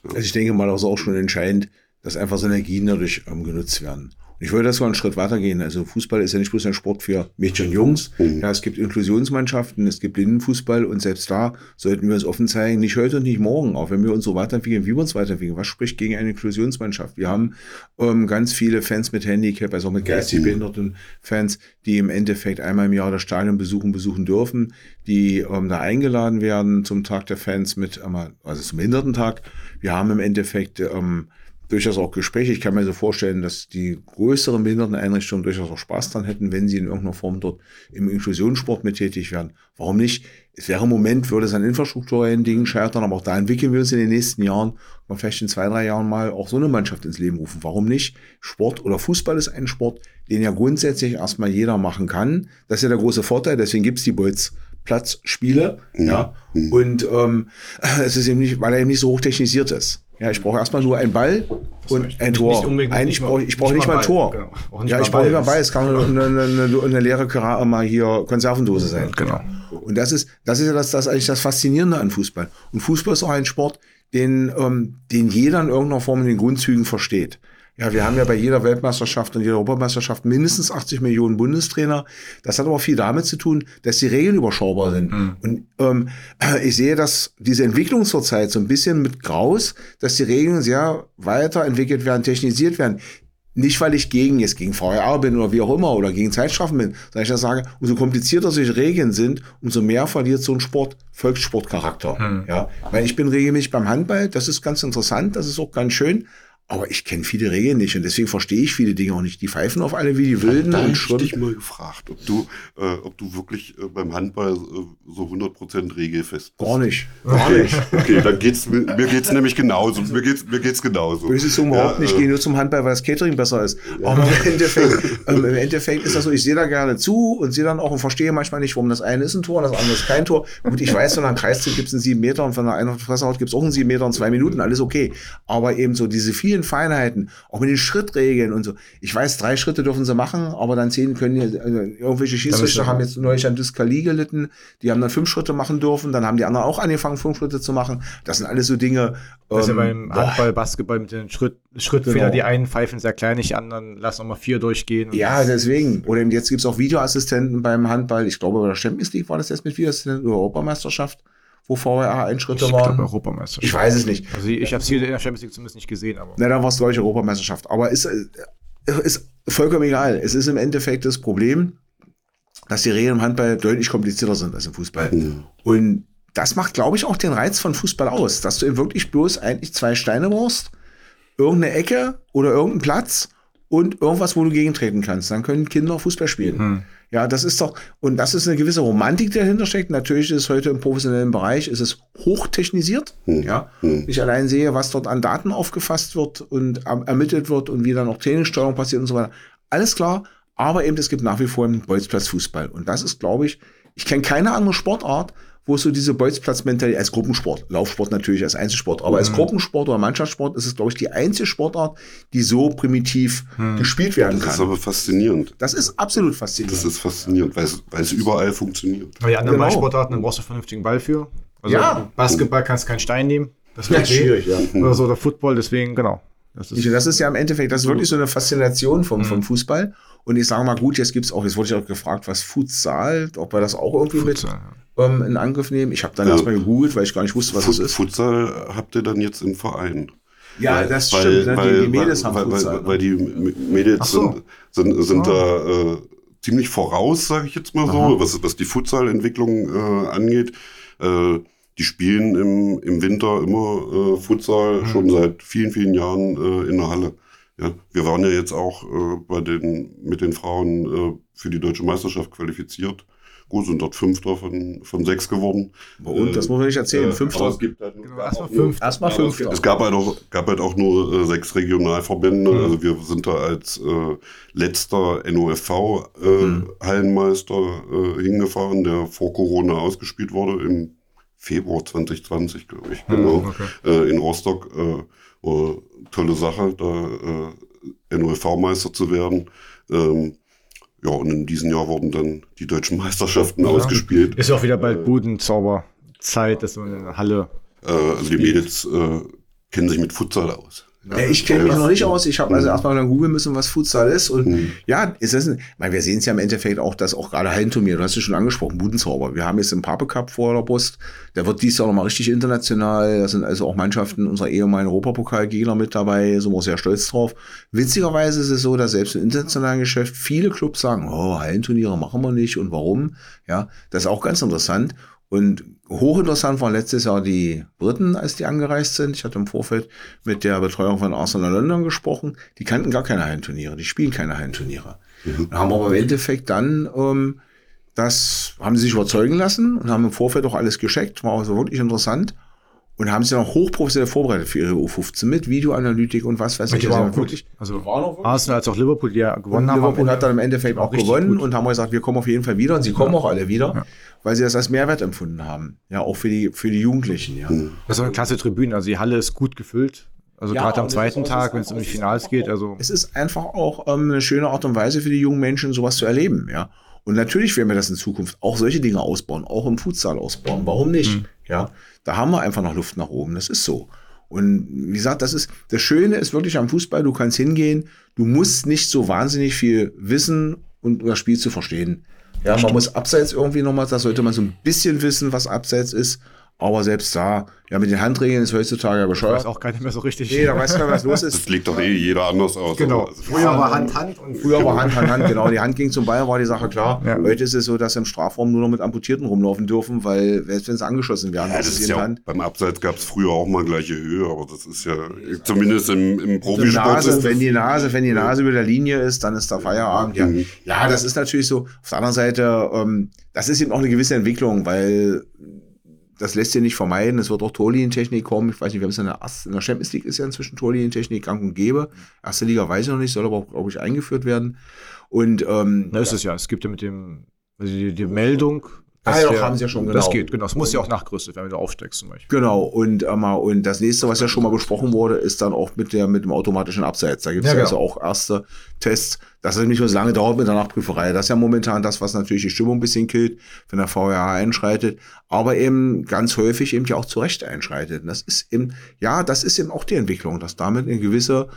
Ja. Also ich denke mal, das ist auch schon entscheidend, dass einfach Synergien dadurch ähm, genutzt werden. Ich würde das sogar einen Schritt weitergehen. Also Fußball ist ja nicht bloß ein Sport für Mädchen und Jungs. Mhm. Ja, es gibt Inklusionsmannschaften, es gibt Blindenfußball und selbst da sollten wir uns offen zeigen, nicht heute und nicht morgen, auch wenn wir uns so weiterentwickeln, wie wir uns weiterentwickeln. Was spricht gegen eine Inklusionsmannschaft? Wir haben ähm, ganz viele Fans mit Handicap, also auch mit geistig behinderten Fans, die im Endeffekt einmal im Jahr das Stadion besuchen, besuchen dürfen, die ähm, da eingeladen werden zum Tag der Fans mit, also zum Behindertentag. Wir haben im Endeffekt ähm, durchaus auch Gespräche. Ich kann mir so vorstellen, dass die größeren Behinderteneinrichtungen durchaus auch Spaß dran hätten, wenn sie in irgendeiner Form dort im Inklusionssport mit tätig werden. Warum nicht? Es wäre im Moment, würde es an infrastrukturellen Dingen scheitern, aber auch da entwickeln wir uns in den nächsten Jahren und vielleicht in zwei, drei Jahren mal auch so eine Mannschaft ins Leben rufen. Warum nicht? Sport oder Fußball ist ein Sport, den ja grundsätzlich erstmal jeder machen kann. Das ist ja der große Vorteil, deswegen gibt's die Bolz Platzspiele. Ja. Und ähm, es ist eben nicht, weil er eben nicht so hoch technisiert ist. Ja, ich brauche erstmal nur einen Ball und ein Tor. Eigentlich brauche ich, brauche nicht mal ein Tor. genau. Ja, ich brauche nicht mal Ball. Ball. Es kann eine, eine, eine, eine leere Kara mal hier Konservendose sein. Genau. Und das ist, das ist ja das, das eigentlich das Faszinierende an Fußball. Und Fußball ist auch ein Sport, den, ähm, den jeder in irgendeiner Form in den Grundzügen versteht. Ja, wir haben ja bei jeder Weltmeisterschaft und jeder Europameisterschaft mindestens 80 Millionen Bundestrainer. Das hat aber viel damit zu tun, dass die Regeln überschaubar sind. Und ähm, ich sehe, dass diese Entwicklung zurzeit so ein bisschen mit Graus, dass die Regeln sehr weiterentwickelt werden, technisiert werden. Nicht, weil ich gegen jetzt gegen VRR bin oder wie auch immer oder gegen Zeitstrafen bin, sondern ich das sage, umso komplizierter solche Regeln sind, umso mehr verliert so ein Sport Volkssportcharakter. Ja, weil ich bin regelmäßig beim Handball, das ist ganz interessant, das ist auch ganz schön. Aber ich kenne viele Regeln nicht und deswegen verstehe ich viele Dinge auch nicht. Die pfeifen auf alle wie die Wilden Da und hätte ich schwimmen. dich mal gefragt, ob du, äh, ob du wirklich äh, beim Handball äh, so 100% regelfest bist. Gar nicht. Gar nicht. Okay, dann geht's mir, mir geht's nämlich genauso. Mir geht's, mir geht's genauso. Böse Zungen überhaupt nicht, äh, gehe nur zum Handball, weil das Catering besser ist. Aber im Endeffekt, ähm, im Endeffekt ist das so, ich sehe da gerne zu und sehe dann auch und verstehe manchmal nicht, warum das eine ist ein Tor und das andere ist kein Tor. Gut, ich weiß, wenn zieht, gibt es einen sieben Meter und wenn er die Fresse haut, gibt es auch einen sieben Meter und zwei Minuten, alles okay. Aber eben so diese vielen Feinheiten, auch mit den Schrittregeln und so. Ich weiß, drei Schritte dürfen sie machen, aber dann zehn können die, also irgendwelche Schiedsrichter haben jetzt neulich an Dyskalie gelitten, die haben dann fünf Schritte machen dürfen, dann haben die anderen auch angefangen, fünf Schritte zu machen. Das sind alles so Dinge. Das ist ja ähm, beim. Handball, Basketball mit den Schritt, Schrittfehler, Genau. die einen pfeifen sehr klein, die anderen lassen auch mal vier durchgehen. Ja, deswegen. Oder jetzt gibt's auch Videoassistenten beim Handball. Ich glaube, bei der Champions League war das jetzt mit Videoassistenten oder Europameisterschaft, wo VRA Einschritte ich glaube waren. Europameisterschaft. Ich weiß es nicht. Also ich habe es hier in der Champions League zumindest nicht gesehen, aber Na, dann war es, glaube ich, Europameisterschaft. Aber ist, äh, ist vollkommen egal. Es ist im Endeffekt das Problem, dass die Regeln im Handball deutlich komplizierter sind als im Fußball. Und das macht, glaube ich, auch den Reiz von Fußball aus, dass du eben wirklich bloß eigentlich zwei Steine brauchst, irgendeine Ecke oder irgendeinen Platz und irgendwas, wo du gegentreten kannst. Dann können Kinder Fußball spielen. Ja, das ist doch, und das ist eine gewisse Romantik, die dahinter steckt. Natürlich ist es heute im professionellen Bereich, ist es hochtechnisiert. Ja, ich allein sehe, was dort an Daten aufgefasst wird und erm- ermittelt wird und wie dann auch Trainingssteuerung passiert und so weiter. Alles klar, aber eben es gibt nach wie vor einen Bolzplatzfußball. Und das ist, glaube ich, ich kenne keine andere Sportart, wo es so diese Bolzplatzmentalität als Gruppensport, Laufsport natürlich als Einzelsport, aber als Gruppensport oder Mannschaftssport ist es, glaube ich, die einzige Sportart, die so primitiv gespielt werden Das ist kann. aber faszinierend. Das ist absolut faszinierend. Das ist faszinierend, weil es, weil es überall funktioniert. Aber die anderen Genau. Ballsportarten, dann brauchst du einen vernünftigen Ball für. Also Ja. Basketball kannst du keinen Stein nehmen. Das Ja, weh. schwierig, ja. Oder so, oder Football, deswegen, genau. Das ist, das ist ja im Endeffekt, das ist wirklich so eine Faszination vom, vom Fußball. Und ich sage mal, gut, jetzt gibt's auch, jetzt wurde ich auch gefragt, was Futsal, ob wir das auch irgendwie Futsal, mit ähm, in Angriff nehmen. Ich habe dann Ja. erstmal gegoogelt, weil ich gar nicht wusste, was Fut- es ist. Futsal habt ihr dann jetzt im Verein. Ja, Weil- das weil, stimmt. ne? Weil, die, die Mädels weil, haben weil, Futsal. weil, weil die Mädels so. sind, sind, sind da äh, ziemlich voraus, sage ich jetzt mal so, was, was die Futsal-Entwicklung äh, angeht. Äh, die spielen im, im Winter immer äh, Futsal Mhm. schon seit vielen, vielen Jahren äh, in der Halle. Ja, wir waren ja jetzt auch äh, bei den, mit den Frauen äh, für die deutsche Meisterschaft qualifiziert. Gut, sind dort Fünfter von, von sechs geworden. Und das muss man nicht erzählen. Äh, Fünfter. es gibt halt Genau, erstmal fünf. Erstmal Fünfter. Es gab halt auch, gab halt auch nur äh, sechs Regionalverbände. Mhm. Also wir sind da als äh, letzter NOFV äh, Mhm. Hallenmeister äh, hingefahren, der vor Corona ausgespielt wurde im Februar 2020, glaube ich. Genau. okay. Äh, in Rostock. Äh, äh, tolle Sache, da äh, NOFV-Meister zu werden. Ähm, ja, und in diesem Jahr wurden dann die deutschen Meisterschaften ausgespielt. Ist ja auch wieder bald Budenzauberzeit, dass man in der Halle. Äh, also die Mädels äh, kennen sich mit Futsal aus. Ja, ich kenne mich noch nicht aus. Ich habe also erstmal dann googeln müssen, was Futsal ist. Und Mhm. ja, ist das ein, meine, wir sehen es ja im Endeffekt auch, dass auch gerade Hallenturnier, du hast es schon angesprochen, Budenzauber. Wir haben jetzt den Pape Cup vor der Brust. Der wird dieses Jahr nochmal richtig international. Da sind also auch Mannschaften unserer ehemaligen Europapokalgegner mit dabei. Sind wir sehr stolz drauf. Witzigerweise ist es so, dass selbst im internationalen Geschäft viele Clubs sagen, oh, Hallenturniere machen wir nicht und warum? Ja, das ist auch ganz interessant. Und hochinteressant waren letztes Jahr die Briten, als die angereist sind. Ich hatte im Vorfeld mit der Betreuung von Arsenal London gesprochen. Die kannten gar keine Hallenturniere, die spielen keine Hallenturniere. Haben aber im Endeffekt dann ähm, das haben sie sich überzeugen lassen und haben im Vorfeld auch alles gescheckt, war also wirklich interessant. Und haben dann auch hochprofessionell vorbereitet für ihre U15 mit Videoanalytik und was weiß ich. Waren Also auch gut. wirklich- Also waren auch wirklich- Arsenal als auch Liverpool, die ja gewonnen und haben. Liverpool hat dann im Ende. Endeffekt War auch gewonnen gut. und haben gesagt, wir kommen auf jeden Fall wieder und sie kommen auch alle wieder, weil sie das als Mehrwert empfunden haben. Ja, auch für die, für die Jugendlichen, ja. Das war eine klasse Tribüne. Also die Halle ist gut gefüllt. Also Ja, gerade am zweiten ist auch- Tag, wenn es um die Finals geht. Also Es ist einfach auch ähm, eine schöne Art und Weise für die jungen Menschen, sowas zu erleben, ja. Und natürlich werden wir das in Zukunft auch solche Dinge ausbauen, auch im Futsal ausbauen. Warum nicht? Ja, da haben wir einfach noch Luft nach oben. Das ist so. Und wie gesagt, das ist das Schöne ist wirklich am Fußball. Du kannst hingehen. Du musst nicht so wahnsinnig viel wissen und um das Spiel zu verstehen. Ja, man muss abseits irgendwie nochmal, da sollte man so ein bisschen wissen, was abseits ist. Aber selbst da, ja, mit den Handregeln ist heutzutage ja weiß bescheuert. auch keiner mehr so richtig. Nee, da weiß keiner, was los ist. Das legt doch eh jeder anders aus. genau. Also, Früher war Hand, Hand und Früher war Hand an Hand, genau. Die Hand ging zum Ball, war die Sache klar. Ja. Heute ist es so, dass sie im Strafraum nur noch mit Amputierten rumlaufen dürfen, weil, selbst wenn sie angeschossen werden, Ja, das ist ja, Hand. beim Abseits gab es früher auch mal gleiche Höhe, aber das ist ja zumindest im, im Profisport. Nase, ist wenn die Nase, wenn die Nase über der Linie ist, dann ist da Feierabend. Ja, Mhm. ja das ist natürlich so. Auf der anderen Seite, ähm, das ist eben auch eine gewisse Entwicklung, weil das lässt sich nicht vermeiden. Es wird auch Torlinientechnik kommen. Ich weiß nicht, wir haben es in der, Champions League ist ja inzwischen Torlinientechnik gang und gäbe. Erste Liga weiß ich noch nicht, soll aber auch, glaube ich, eingeführt werden. Und ähm, Na, ist es ja. Es gibt ja mit dem, also die, die Meldung. Ah, dass ja, haben sie ja schon, Das genau. geht, genau. Es muss ja auch nachgerüstet werden, wenn du aufsteigst zum Beispiel. Genau, und, ähm, und das nächste, was ja schon mal besprochen wurde, ist dann auch mit, der, mit dem automatischen Abseits. Da gibt es Ja, ja, genau. also auch erste Tests, dass es nicht so lange dauert mit der Nachprüferei. Das ist ja momentan das, was natürlich die Stimmung ein bisschen killt, wenn der VRH einschreitet, aber eben ganz häufig eben ja auch zu Recht einschreitet. Und das ist eben, ja, das ist eben auch die Entwicklung, dass damit eine gewisse,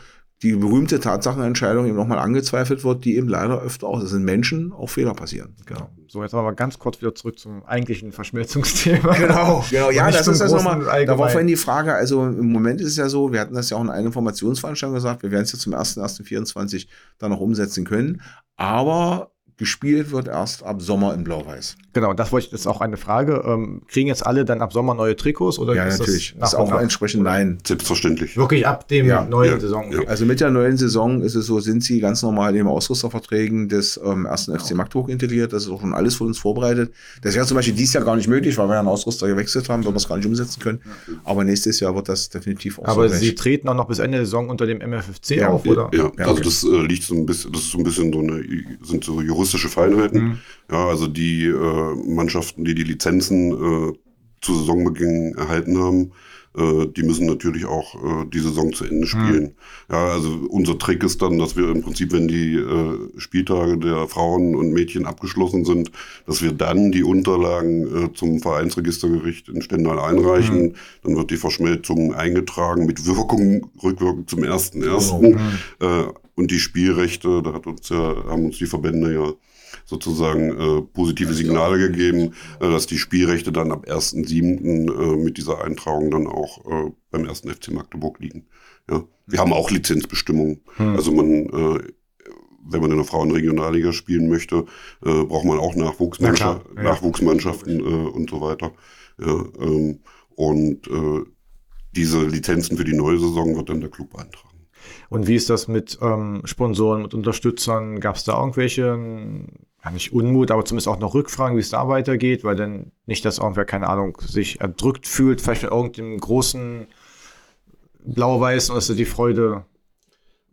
die berühmte Tatsachenentscheidung eben nochmal angezweifelt wird, die eben leider öfter auch, das sind Menschen, auch Fehler passieren. Genau. So, jetzt aber ganz kurz wieder zurück zum eigentlichen Verschmelzungsthema. Genau, genau. Ja, das ist also nochmal, da war vorhin die Frage, also im Moment ist es ja so, wir hatten das ja auch in einer Informationsveranstaltung gesagt, wir werden es ja zum 1.1.24 dann noch umsetzen können, aber gespielt wird erst ab Sommer in Blau-Weiß. Genau, das wollte ich, das ist auch eine Frage. Ähm, kriegen jetzt alle dann ab Sommer neue Trikots oder Ja, ist natürlich. Das Das ist auch nach? entsprechend nein. Selbstverständlich. Wirklich ab dem Ja. neuen Ja. Saison. Ja. Also mit der neuen Saison ist es so, sind sie ganz normal in den Ausrüsterverträgen des ähm, ersten FC Magdeburg integriert. Das ist auch schon alles für uns vorbereitet. Das wäre zum Beispiel dieses Jahr gar nicht möglich, weil wir ja einen Ausrüster gewechselt haben, weil wir es gar nicht umsetzen können. Aber nächstes Jahr wird das definitiv auch Aber so Sie gleich. treten auch noch bis Ende der Saison unter dem MFFC Ja, auf, oder? Ja, Ja, also okay. das äh, liegt so ein bisschen, das ist so ein bisschen so eine, sind so juristische Feinheiten. Mhm. Ja, also die äh, Mannschaften, die die Lizenzen äh, zu Saisonbeginn erhalten haben, äh, die müssen natürlich auch äh, die Saison zu Mhm. Ende spielen. Ja, also unser Trick ist dann, dass wir im Prinzip, wenn die äh, Spieltage der Frauen und Mädchen abgeschlossen sind, dass wir dann die Unterlagen äh, zum Vereinsregistergericht in Stendal einreichen. Mhm. Dann wird die Verschmelzung eingetragen mit Wirkung, rückwirkend zum 1.1. Mhm. Äh, und die Spielrechte, da hat uns ja, haben uns die Verbände ja sozusagen äh, positive Signale gegeben, äh, dass die Spielrechte dann ab 1.7. Äh, mit dieser Eintragung dann auch äh, beim ersten FC Magdeburg liegen. Ja. Wir haben auch Lizenzbestimmungen. Also man, äh, wenn man in der Frauenregionalliga spielen möchte, äh, braucht man auch Nachwuchsmannschaft, ja. Nachwuchsmannschaften äh, und so weiter. Ja, ähm, und äh, diese Lizenzen für die neue Saison wird dann der Club beantragen. Und wie ist das mit ähm, Sponsoren, mit Unterstützern? Gab es da irgendwelche, ja nicht Unmut, aber zumindest auch noch Rückfragen, wie es da weitergeht? Weil dann nicht, dass irgendwer, keine Ahnung, sich erdrückt fühlt, vielleicht von irgendeinem großen Blau-Weiß und ist die Freude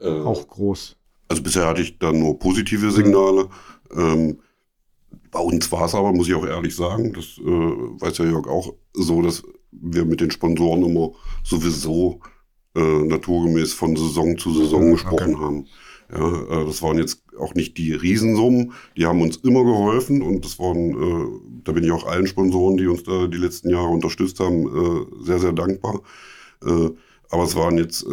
Äh, auch groß. Also bisher hatte ich da nur positive Signale. Ähm, bei uns war es aber, muss ich auch ehrlich sagen, das äh, weiß ja Jörg auch, so, dass wir mit den Sponsoren immer sowieso äh, naturgemäß von Saison zu Saison gesprochen haben. Ja, äh, das waren jetzt auch nicht die Riesensummen, die haben uns immer geholfen und das waren, äh, da bin ich auch allen Sponsoren, die uns da die letzten Jahre unterstützt haben, äh, sehr, sehr dankbar. Aber es waren jetzt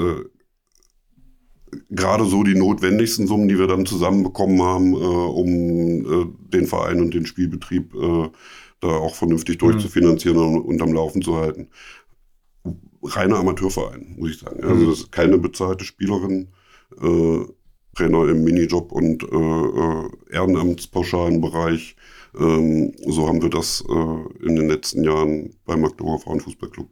gerade so die notwendigsten Summen, die wir dann zusammenbekommen haben, um den Verein und den Spielbetrieb da auch vernünftig durchzufinanzieren und, und am Laufen zu halten. Reiner Amateurverein, muss ich sagen. Also das ist keine bezahlte Spielerin, Trainer im Minijob und äh, äh, Ehrenamtspauschalen-Bereich. Ähm, so haben wir das äh, in den letzten Jahren beim Magdeburger Frauenfußballclub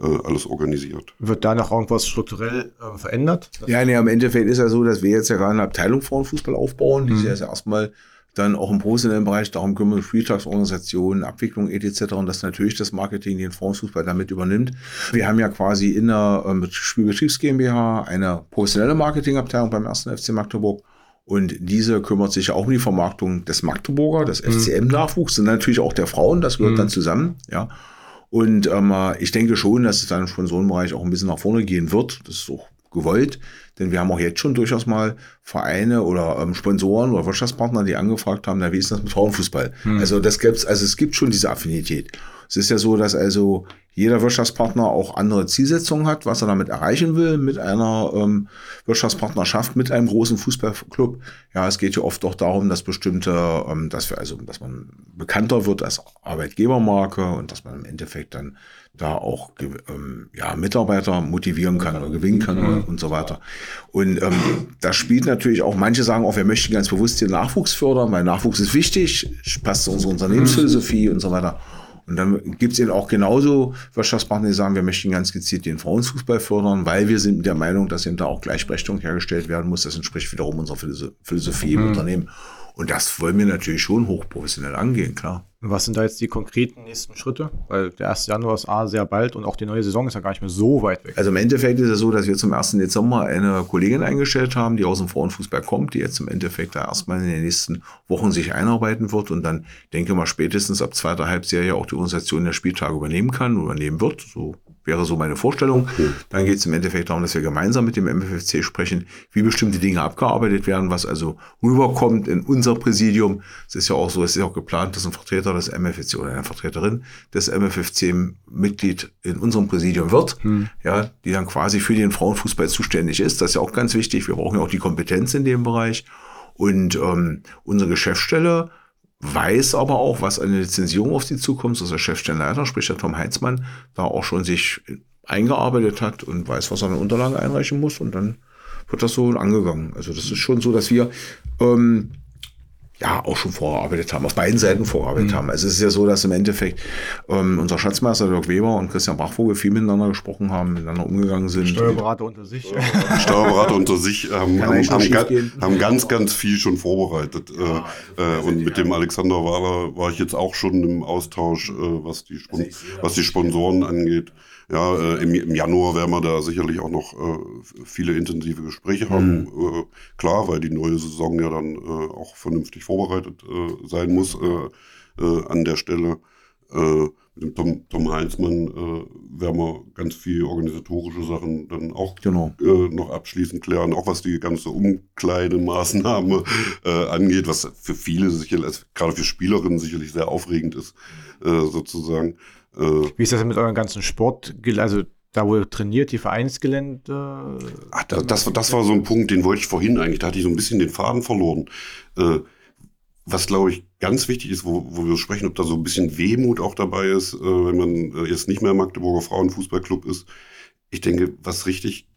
äh, alles organisiert. Wird da noch irgendwas strukturell äh, verändert? Ja, nee, im Endeffekt ist ja so, dass wir jetzt ja gerade eine Abteilung Frauenfußball aufbauen. Die ist ja erst erstmal dann auch im professionellen Bereich darum kümmern, Spieltagsorganisation, Abwicklung etc. Und dass natürlich das Marketing den Frauenfußball damit übernimmt. Wir haben ja quasi in der äh, Spielbetriebs GmbH eine professionelle Marketingabteilung beim ersten FC Magdeburg. Und diese kümmert sich auch um die Vermarktung des Magdeburger, des mhm. FCM-Nachwuchs und natürlich auch der Frauen. Das gehört mhm. dann zusammen. Ja. Und ähm, ich denke schon, dass es dann schon so einem Bereich auch ein bisschen nach vorne gehen wird. Das ist auch gewollt, denn wir haben auch jetzt schon durchaus mal Vereine oder ähm, Sponsoren oder Wirtschaftspartner, die angefragt haben, na, wie ist das mit Frauenfußball? Hm. Also das gibt's, also es gibt schon diese Affinität. Es ist ja so, dass also jeder Wirtschaftspartner auch andere Zielsetzungen hat, was er damit erreichen will mit einer ähm, Wirtschaftspartnerschaft mit einem großen Fußballclub. Ja, es geht ja oft auch darum, dass bestimmte, ähm, dass wir also, dass man bekannter wird als Arbeitgebermarke und dass man im Endeffekt dann da auch ähm, ja, Mitarbeiter motivieren kann oder gewinnen kann mhm. und so weiter. Und ähm, das spielt natürlich auch, manche sagen auch, wir möchten ganz bewusst den Nachwuchs fördern, weil Nachwuchs ist wichtig, passt zu unserer Unternehmensphilosophie mhm. und so weiter. Und dann gibt es eben auch genauso Wirtschaftspartner, die sagen, wir möchten ganz gezielt den Frauenfußball fördern, weil wir sind der Meinung, dass eben da auch Gleichberechtigung hergestellt werden muss. Das entspricht wiederum unserer Philosophie im mhm. Unternehmen. Und das wollen wir natürlich schon hochprofessionell angehen, klar. Was sind da jetzt die konkreten nächsten Schritte? Weil der 1. Januar ist A sehr bald und auch die neue Saison ist ja gar nicht mehr so weit weg. Also im Endeffekt ist es so, dass wir zum 1. Dezember eine Kollegin eingestellt haben, die aus dem Frauenfußball kommt, die jetzt im Endeffekt da erstmal in den nächsten Wochen sich einarbeiten wird und dann denke mal spätestens ab zweiter Halbserie auch die Organisation der Spieltage übernehmen kann, übernehmen wird. So wäre so meine Vorstellung. Okay. Dann geht es im Endeffekt darum, dass wir gemeinsam mit dem MFFC sprechen, wie bestimmte Dinge abgearbeitet werden, was also rüberkommt in unser Präsidium. Es ist ja auch so, es ist ja auch geplant, dass ein Vertreter des MFFC oder eine Vertreterin des MFFC Mitglied in unserem Präsidium wird, hm. ja, die dann quasi für den Frauenfußball zuständig ist. Das ist ja auch ganz wichtig. Wir brauchen ja auch die Kompetenz in dem Bereich. Und ähm, unsere Geschäftsstelle weiß aber auch, was eine Lizenzierung auf sie zukommt, dass der Chefstellenleiter, sprich der Tom Heitzmann, da auch schon sich eingearbeitet hat und weiß, was er an Unterlagen einreichen muss und dann wird das so angegangen. Also das ist schon so, dass wir ähm, ja auch schon vorgearbeitet haben, auf beiden Seiten vorgearbeitet mhm. haben. Also es ist ja so, dass im Endeffekt ähm, unser Schatzmeister Dirk Weber und Christian Bachvogel viel miteinander gesprochen haben, miteinander umgegangen sind. Steuerberater unter sich. Steuerberater unter sich ähm, haben, haben, ga, haben, ganz, ganz viel schon vorbereitet. Ja, äh, äh, und mit dem Alexander Wahler war ich jetzt auch schon im Austausch, äh, was, die was die Sponsoren angeht. Ja, äh, im, im, Januar werden wir da sicherlich auch noch äh, viele intensive Gespräche haben. Mhm. Äh, klar, weil die neue Saison ja dann äh, auch vernünftig vorbereitet äh, sein muss an der Stelle. Mit dem Tom, Tom Heinzmann werden wir ganz viele organisatorische Sachen dann auch genau. noch abschließend klären, auch was die ganze Umkleidemaßnahme angeht, was für viele sicherlich, also gerade für Spielerinnen sicherlich sehr aufregend ist, sozusagen. Äh, Wie ist das mit eurem ganzen Sport? Also da wo ihr trainiert, die Vereinsgelände? Ach, das, das, das, war so ein Punkt, den wollte ich vorhin eigentlich, da hatte ich so ein bisschen den Faden verloren. Äh, was, glaube ich, ganz wichtig ist, wo, wo wir sprechen, ob da so ein bisschen Wehmut auch dabei ist, äh, wenn man äh, jetzt nicht mehr Magdeburger Frauenfußballclub ist. Ich denke, was richtig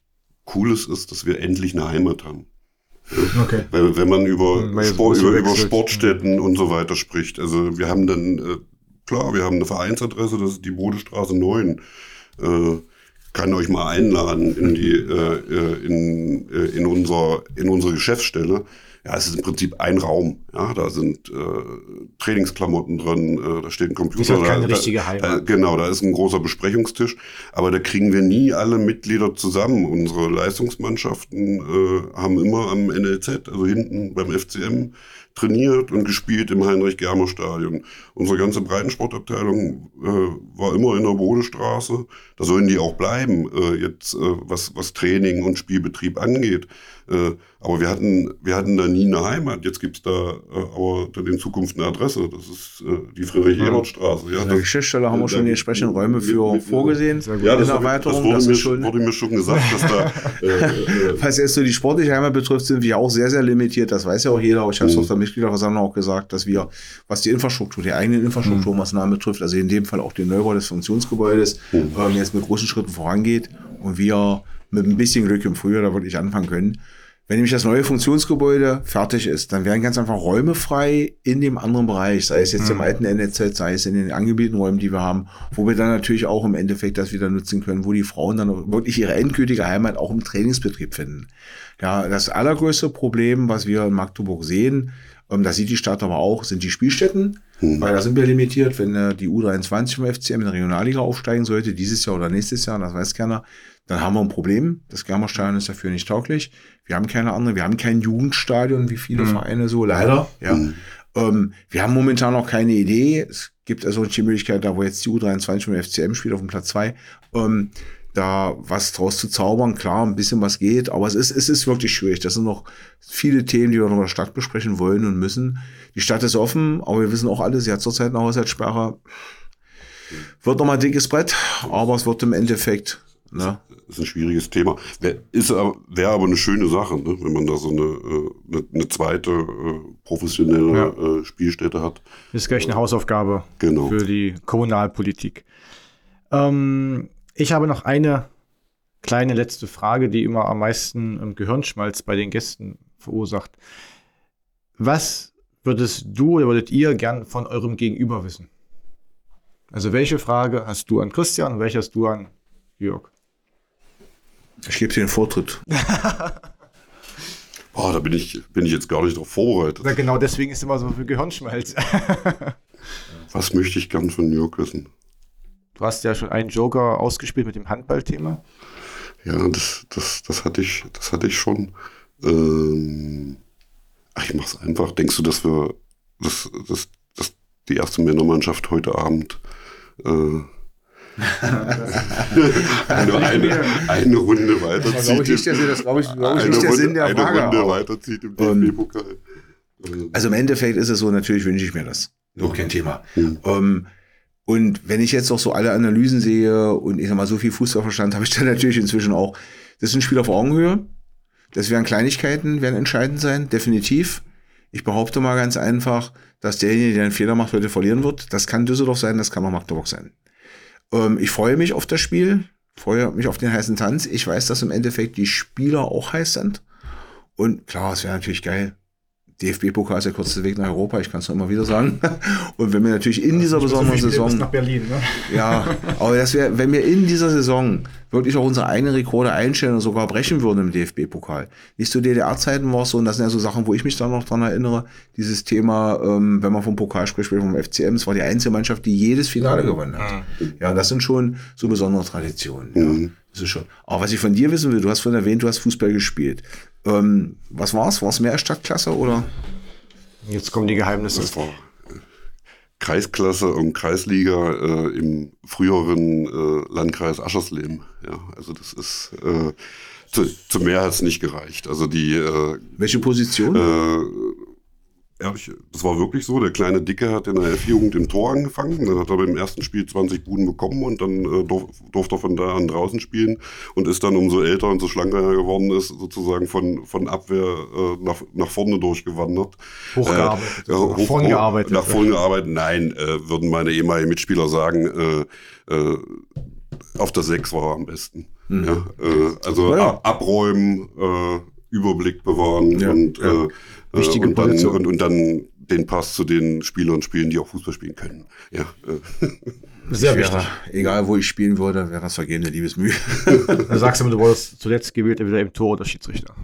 Cooles ist, dass wir endlich eine Heimat haben. Okay. Weil, wenn man über, Sport, über, über Sportstätten und so weiter spricht. Also wir haben dann äh, klar, wir haben eine Vereinsadresse, das ist die Bodestraße 9. Äh, kann euch mal einladen in die äh, äh, in, äh, in, unser, in unsere Geschäftsstelle. Ja, es ist im Prinzip ein Raum. Ja, da sind äh, Trainingsklamotten drin, äh, da steht ein Computer. Das ist keine da, richtige Heimat. Äh, genau, da ist ein großer Besprechungstisch. Aber da kriegen wir nie alle Mitglieder zusammen. Unsere Leistungsmannschaften haben immer am NLZ, also hinten beim FCM, trainiert und gespielt im Heinrich-Germer-Stadion. Unsere ganze Breitensportabteilung äh, war immer in der Bodestraße. Da sollen die auch bleiben, äh, jetzt äh, was, was Training und Spielbetrieb angeht. Äh, aber wir hatten, wir hatten da nie eine Heimat. Jetzt gibt's da äh, aber dann in Zukunft eine Adresse. Das ist äh, die Friedrich-Ebert-Straße. Ja, der Geschäftsstelle haben wir schon die entsprechenden Räume für vorgesehen. Ja, das, Erweiterung, das, wurde, mir, schon, wurde mir schon gesagt, dass da. Äh, äh, Was jetzt so die sportliche Heimat betrifft, sind wir auch sehr, sehr limitiert. Das weiß ja auch jeder. Ich habe es mhm. auf der Mitgliederversammlung auch gesagt, dass wir, was die Infrastruktur, die eigenen Infrastrukturmaßnahmen mhm. betrifft, also in dem Fall auch den Neubau des Funktionsgebäudes, mhm. ähm, jetzt mit großen Schritten vorangeht und wir mit ein bisschen Glück im Frühjahr da wirklich anfangen können. Wenn nämlich das neue Funktionsgebäude fertig ist, dann werden ganz einfach Räume frei in dem anderen Bereich, sei es jetzt mhm. im alten NZ, sei es in den angebieteten Räumen, die wir haben, wo wir dann natürlich auch im Endeffekt das wieder nutzen können, wo die Frauen dann wirklich ihre endgültige Heimat auch im Trainingsbetrieb finden. Ja, das allergrößte Problem, was wir in Magdeburg sehen, Ähm, da sieht die Stadt aber auch, sind die Spielstätten, mhm. weil da sind wir limitiert, wenn äh, die U23 vom FCM in der Regionalliga aufsteigen sollte, dieses Jahr oder nächstes Jahr, das weiß keiner, dann haben wir ein Problem. Das Germerstadion ist dafür nicht tauglich. Wir haben keine andere, wir haben kein Jugendstadion, wie viele mhm. Vereine so, leider. Ja. Mhm. Ähm, wir haben momentan noch keine Idee. Es gibt also die Möglichkeit, da wo jetzt die U23 vom FCM spielt auf dem Platz zwei, ähm, da was draus zu zaubern. Klar, ein bisschen was geht, aber es ist, es ist wirklich schwierig. Das sind noch viele Themen, die wir noch in der Stadt besprechen wollen und müssen. Die Stadt ist offen, aber wir wissen auch alle, sie hat zurzeit eine Haushaltssperre. Wird nochmal dickes Brett, aber es wird im Endeffekt Ne? Das ist ein schwieriges Thema. Wäre wär aber eine schöne Sache, ne? wenn man da so eine, äh, eine, eine zweite äh, professionelle ja. äh, Spielstätte hat. Das ist gleich eine Hausaufgabe genau. für die Kommunalpolitik. Ähm, ich habe noch eine kleine letzte Frage, die immer am meisten Gehirnschmalz bei den Gästen verursacht. Was würdest du oder würdet ihr gern von eurem Gegenüber wissen? Also welche Frage hast du an Christian und welche hast du an Jörg? Ich gebe dir den Vortritt. Boah, da bin ich, bin ich jetzt gar nicht darauf vorbereitet. Na genau deswegen ist immer so viel Gehirnschmalz. Was möchte ich gern von Jörg wissen? Du hast ja schon einen Joker ausgespielt mit dem Handballthema. Ja, das, das, das, hatte, ich, das hatte ich schon. Ähm, ach, ich mach's einfach. Denkst du, dass wir, dass, dass, dass die erste Männermannschaft heute Abend äh, Nur eine, eine Runde weiterzieht. Das glaube ich nicht, das glaube ich, glaube ich nicht der Sinn der eine Frage. Runde weiterzieht im DFB-Pokal. Also im Endeffekt ist es so, natürlich wünsche ich mir das. Nur kein Thema. Mhm. Um, und wenn ich jetzt noch so alle Analysen sehe und ich sag mal so viel Fußballverstand, habe ich dann natürlich inzwischen auch, das sind Spieler auf Augenhöhe. Das werden Kleinigkeiten, werden entscheidend sein, definitiv. Ich behaupte mal ganz einfach, dass derjenige, der einen Fehler macht, heute verlieren wird. Das kann Düsseldorf sein, das kann auch Magdeburg sein. Ähm, ich freue mich auf das Spiel, freue mich auf den heißen Tanz. Ich weiß, dass im Endeffekt die Spieler auch heiß sind. Und klar, es wäre natürlich geil, DFB-Pokal ist der kürzeste Weg nach Europa, ich kann es noch immer wieder sagen. Und wenn wir natürlich in dieser besonderen so Saison. Nach Berlin, ne? Ja, aber das wäre, wenn wir in dieser Saison wirklich auch unsere eigenen Rekorde einstellen und sogar brechen würden im DFB-Pokal. Nicht zu DDR-Zeiten war es so, und das sind ja so Sachen, wo ich mich dann noch dran erinnere, dieses Thema, ähm, wenn man vom Pokal spricht, vom FCM, es war die einzige Mannschaft, die jedes Finale gewonnen hat. Ja, das sind schon so besondere Traditionen. Ja. Mhm. Das ist schon. Aber was ich von dir wissen will, du hast vorhin erwähnt, du hast Fußball gespielt. Ähm, was war's? War es mehr Stadtklasse oder? Jetzt kommen die Geheimnisse. War Kreisklasse und Kreisliga äh, im früheren äh, Landkreis Aschersleben. Ja, also das ist äh, zu, zu mehr hat es nicht gereicht. Also die äh, welche Position? Ehrlich, das war wirklich so. Der kleine Dicke hat in der F-Jugend im Tor angefangen. Dann hat er beim ersten Spiel 20 Buden bekommen und dann äh, durf, durfte er von da an draußen spielen und ist dann umso älter und so schlanker er geworden ist, sozusagen von, von Abwehr äh, nach, nach vorne durchgewandert. Hochgearbeitet. Äh, nach vorne gearbeitet. Nach vorne gearbeitet. Nein, äh, würden meine ehemaligen Mitspieler sagen, äh, äh, auf der 6 war er am besten. Mhm. Ja, äh, also ja. ab, abräumen, Überblick bewahren ja, und Wichtige und dann, und, und dann den Pass zu den Spielern spielen, die auch Fußball spielen können. Ja. Äh. Sehr wichtig. Egal, wo ich spielen würde, wäre das vergehende Liebesmühe. Dann sagst du, du wurdest zuletzt gewählt, entweder im Tor oder Schiedsrichter.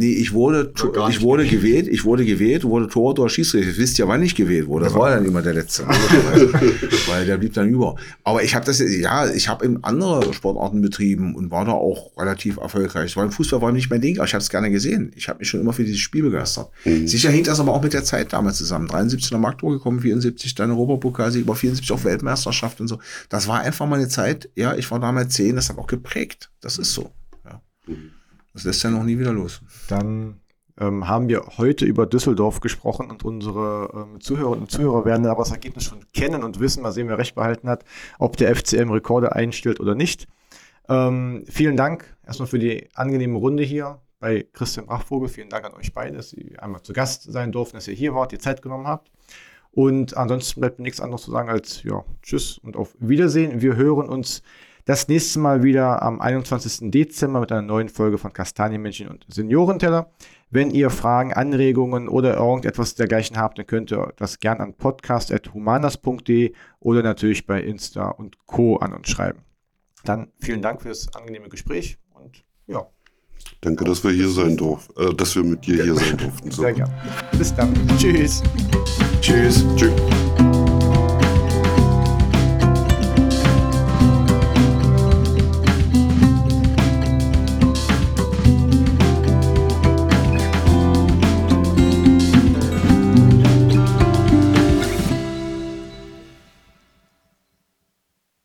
Nee, ich wurde, ich wurde gewählt, ich wurde gewählt, wurde Tor oder Schiedsrichter. Ihr wisst ja, wann ich gewählt wurde. Das war dann immer der letzte. weil der blieb dann über. Aber ich habe das, ja, ich habe in andere Sportarten betrieben und war da auch relativ erfolgreich. Weil im Fußball war nicht mein Ding, aber ich habe es gerne gesehen. Ich habe mich schon immer für dieses Spiel begeistert. Mhm. Sicher hängt das aber auch mit der Zeit damals zusammen. 73 nach Magdeburg gekommen, 74 dann Europapokalsieg, über 74 auch Weltmeisterschaft und so. Das war einfach mal eine Zeit, ja, ich war damals zehn, das hat auch geprägt. Das ist so. Ja. Mhm. Das lässt ja noch nie wieder los. Dann ähm, haben wir heute über Düsseldorf gesprochen und unsere ähm, Zuhörerinnen und Zuhörer werden aber das Ergebnis schon kennen und wissen, mal sehen, wer recht behalten hat, ob der FCM Rekorde einstellt oder nicht. Ähm, vielen Dank erstmal für die angenehme Runde hier bei Christian Brachvogel. Vielen Dank an euch beide, dass ihr einmal zu Gast sein durften, dass ihr hier wart, die Zeit genommen habt. Und ansonsten bleibt mir nichts anderes zu sagen als ja, Tschüss und auf Wiedersehen. Wir hören uns das nächste Mal wieder am 21. Dezember mit einer neuen Folge von Kastanienmännchen und Seniorenteller. Wenn ihr Fragen, Anregungen oder irgendetwas dergleichen habt, dann könnt ihr das gern an podcast.humanas.de oder natürlich bei Insta und Co. an uns schreiben. Dann vielen Dank für das angenehme Gespräch und ja. Danke, dass wir hier sein durften, äh, dass wir mit dir hier sein durften. So. Sehr gerne. Bis dann. Tschüss. Tschüss. Tschüss.